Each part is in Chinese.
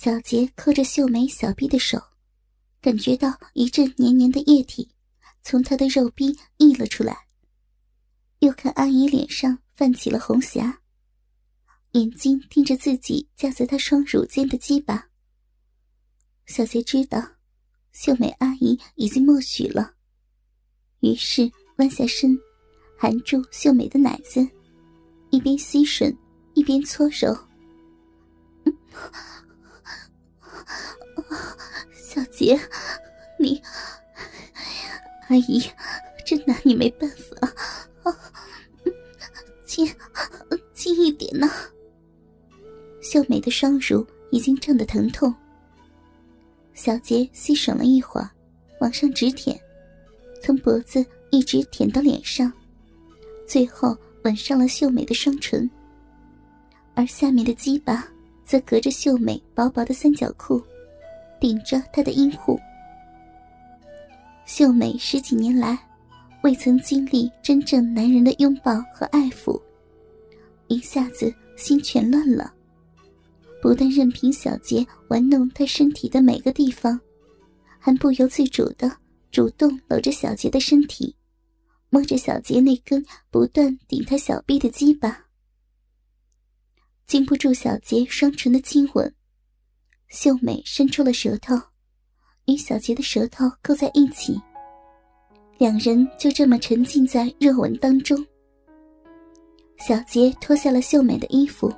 小杰扣着秀美小臂的手，感觉到一阵黏黏的液体从她的肉壁溢了出来。又看阿姨脸上泛起了红霞，眼睛盯着自己架在她双乳间的鸡巴。小杰知道，秀美阿姨已经默许了，于是弯下身，含住秀美的奶子，一边吸吮，一边搓揉。小杰，你阿姨真拿你没办法。轻，轻一点呢。秀美的双乳已经胀得疼痛。小杰吸吮了一会儿，往上直舔，从脖子一直舔到脸上，最后吻上了秀美的双唇。而下面的鸡巴则隔着秀美薄薄的三角裤，顶着她的阴户。秀美十几年来。未曾经历真正男人的拥抱和爱抚，一下子心全乱了。不但任凭小杰玩弄他身体的每个地方，还不由自主的主动搂着小杰的身体，摸着小杰那根不断顶他小臂的鸡巴。禁不住小杰双唇的亲吻，秀美伸出了舌头，与小杰的舌头勾在一起。两人就这么沉浸在热吻当中。小杰脱下了秀美的衣服、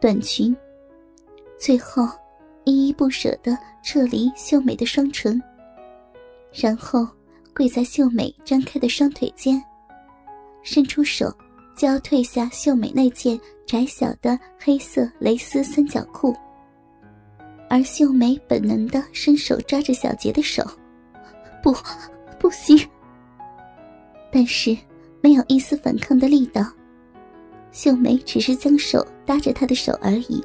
短裙，最后依依不舍地撤离秀美的双唇，然后跪在秀美张开的双腿间，伸出手就要褪下秀美那件窄小的黑色蕾丝三角裤，而秀美本能的伸手抓着小杰的手，不，不行。但是，没有一丝反抗的力道。秀美只是将手搭着他的手而已。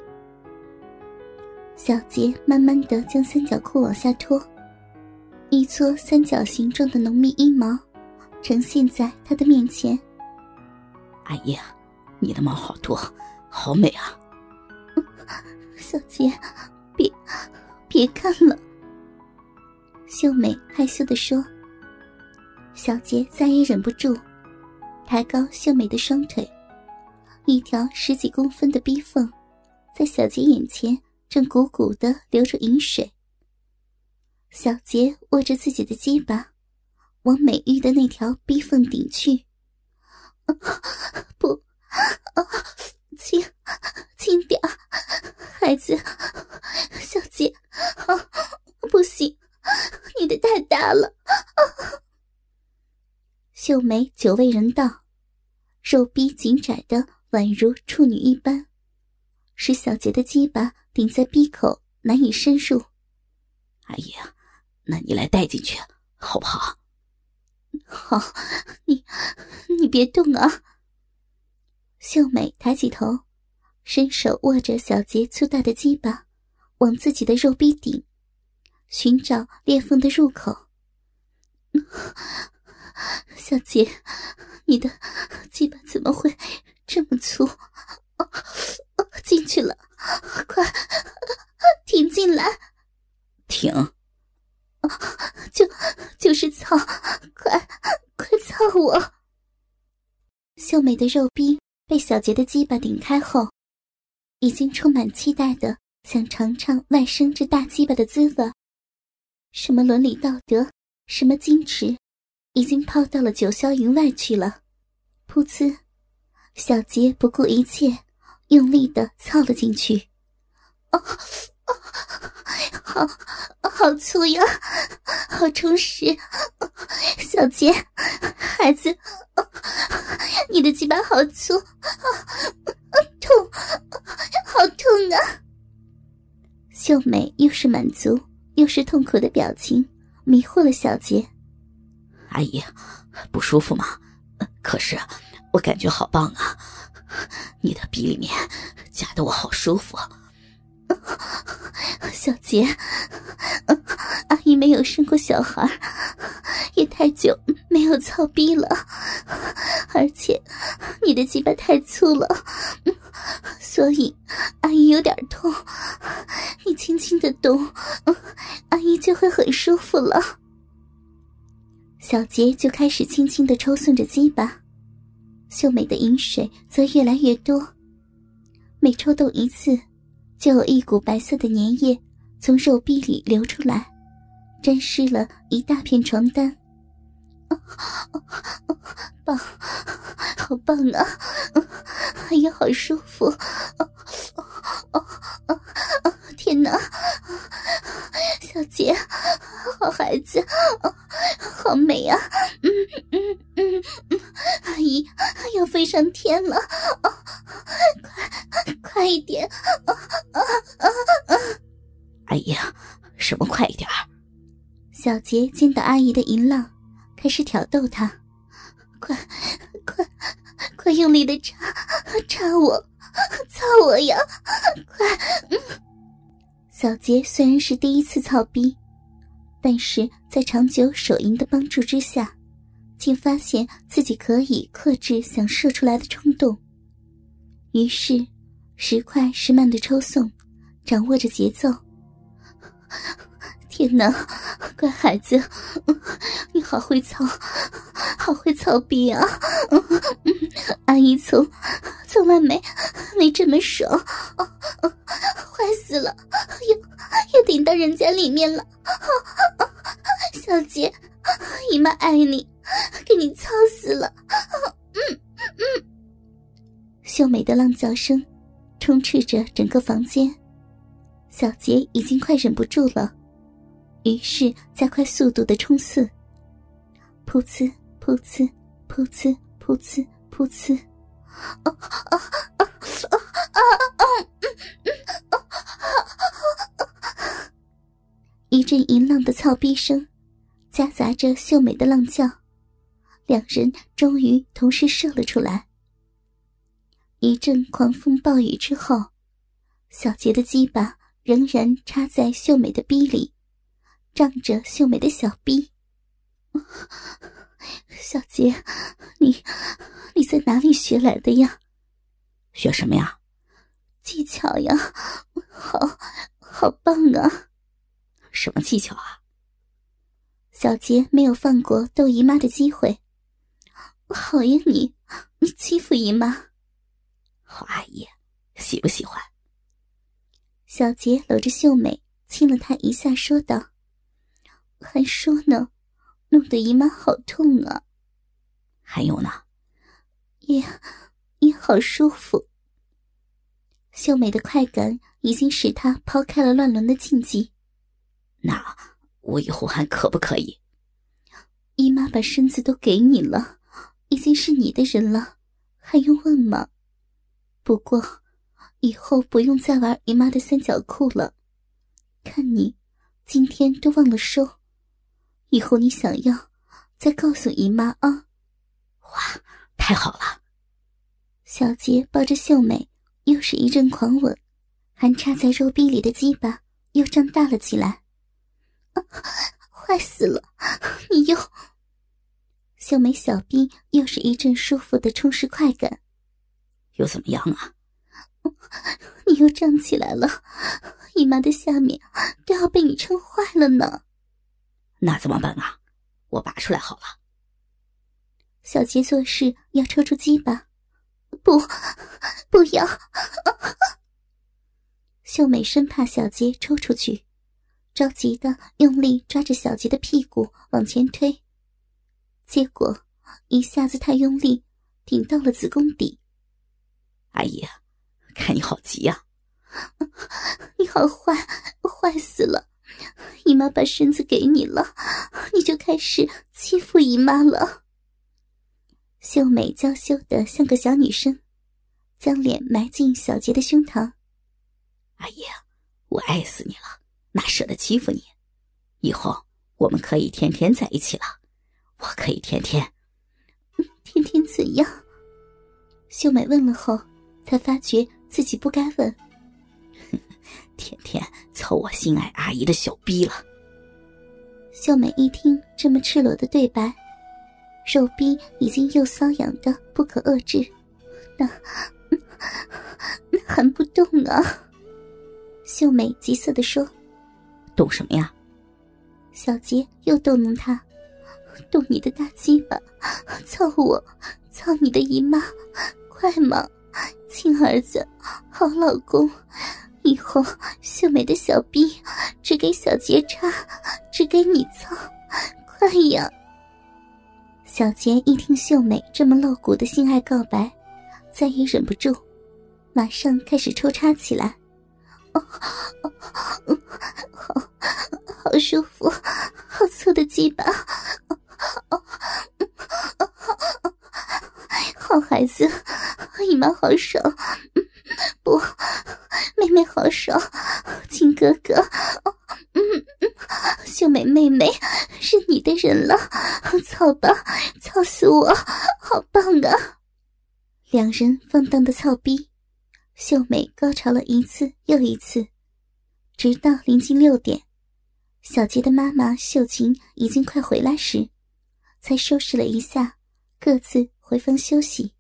小杰慢慢的将三角裤往下脱，一撮三角形状的浓密阴毛呈现在他的面前。阿姨，你的毛好多，好美啊！小杰，别，别看了。秀美害羞的说。小杰再也忍不住，抬高秀美的双腿，一条十几公分的逼缝，在小杰眼前正鼓鼓的流着饮水。小杰握着自己的鸡巴，往美玉的那条逼缝顶去。不，轻，轻点孩子，小杰，不行，你的太大了。秀梅久未人道，肉逼紧窄的宛如处女一般，使小杰的鸡巴顶在逼口难以深入。阿姨，那你来带进去好不好？好，你你别动啊。秀美抬起头，伸手握着小杰粗大的鸡巴，往自己的肉壁顶，寻找裂缝的入口。小杰，你的鸡巴怎么会这么粗？进去了，快停进来！停！就就是操，快快操我！秀美的肉逼被小杰的鸡巴顶开后，已经充满期待的想尝尝外甥这大鸡巴的滋味。什么伦理道德，什么矜持。已经抛到了九霄云外去了。噗呲，小杰不顾一切，用力的操了进去。哦，好，好粗呀，好充实。小杰，孩子，你的鸡巴好粗，痛，好痛啊！秀美又是满足又是痛苦的表情，迷惑了小杰。阿姨，不舒服吗？可是我感觉好棒啊！你的鼻里面夹得我好舒服。小杰，阿姨没有生过小孩，也太久没有操逼了，而且你的鸡巴太粗了，所以阿姨有点痛。你轻轻的动，阿姨就会很舒服了。小杰就开始轻轻的抽送着鸡巴，秀美的饮水则越来越多，每抽动一次，就有一股白色的粘液从肉壁里流出来，沾湿了一大片床单。棒，好棒啊！哎呀，好舒服！天哪，小杰，好孩子，好美啊！嗯嗯嗯嗯，阿姨要飞上天了！快快一点！啊啊啊啊！哎呀，什么快一点？小杰见到阿姨的淫浪。开始挑逗她，快，快，快用力的插，插我，操我呀！快！小杰虽然是第一次操逼，但是在长久手淫的帮助之下，竟发现自己可以克制想射出来的冲动。于是，时快时慢的抽送，掌握着节奏。天哪，乖孩子，你好会操，好会操逼啊！阿姨从从来没没这么爽，坏死了，又又顶到人家里面了。小杰，姨妈爱你，给你操死了。嗯嗯，秀美的浪叫声充斥着整个房间，小杰已经快忍不住了。于是加快速度的冲刺，噗呲噗呲噗呲噗呲噗呲，啊啊啊啊啊啊！一阵淫浪的操逼声，夹杂着秀美的浪叫，两人终于同时射了出来。一阵狂风暴雨之后，小杰的鸡巴仍然插在秀美的逼里。仗着秀美的小臂，小杰，你你在哪里学来的呀？学什么呀？技巧呀，好好棒啊！什么技巧啊？小杰没有放过逗姨妈的机会。讨厌，你你欺负姨妈。好阿姨，喜不喜欢？小杰搂着秀美，亲了她一下，说道。还说呢，弄得姨妈好痛啊！还有呢，也也好舒服。秀美的快感已经使她抛开了乱伦的禁忌。那我以后还可不可以？姨妈把身子都给你了，已经是你的人了，还用问吗？不过以后不用再玩姨妈的三角裤了。看你今天都忘了收。以后你想要，再告诉姨妈啊！哇，太好了！小杰抱着秀美，又是一阵狂吻，还插在肉壁里的鸡巴又胀大了起来。啊坏死了！你又……秀美小臂又是一阵舒服的充实快感。又怎么样啊？你又胀起来了，姨妈的下面都要被你撑坏了呢。那怎么办啊？我拔出来好了。小杰做事要抽出鸡巴，不，不要！秀美生怕小杰抽出去，着急的用力抓着小杰的屁股往前推，结果一下子太用力，顶到了子宫底。阿姨，看你好急呀！你好坏，坏死了！姨妈把身子给你了，你就开始欺负姨妈了。秀美娇羞的像个小女生，将脸埋进小杰的胸膛。阿姨，我爱死你了，哪舍得欺负你？以后我们可以天天在一起了，我可以天天，天天怎样？秀美问了后，才发觉自己不该问。天天操我心爱阿姨的小逼了。秀美一听这么赤裸的对白，肉逼已经又瘙痒的不可遏制，那那还不动啊？秀美急色的说：“动什么呀？”小杰又逗弄他：“动你的大鸡巴，操我，操你的姨妈，快嘛，亲儿子，好老公。”以后秀美的小臂只给小杰插，只给你操，快呀！小杰一听秀美这么露骨的性爱告白，再也忍不住，马上开始抽插起来。哦，好，好舒服，好粗的鸡巴，好孩子，姨妈好爽，不。妹妹好爽，亲哥哥，嗯嗯，秀美妹妹是你的人了，操吧，操死我，好棒啊！两人放荡的操逼，秀美高潮了一次又一次，直到临近六点，小杰的妈妈秀琴已经快回来时，才收拾了一下，各自回房休息。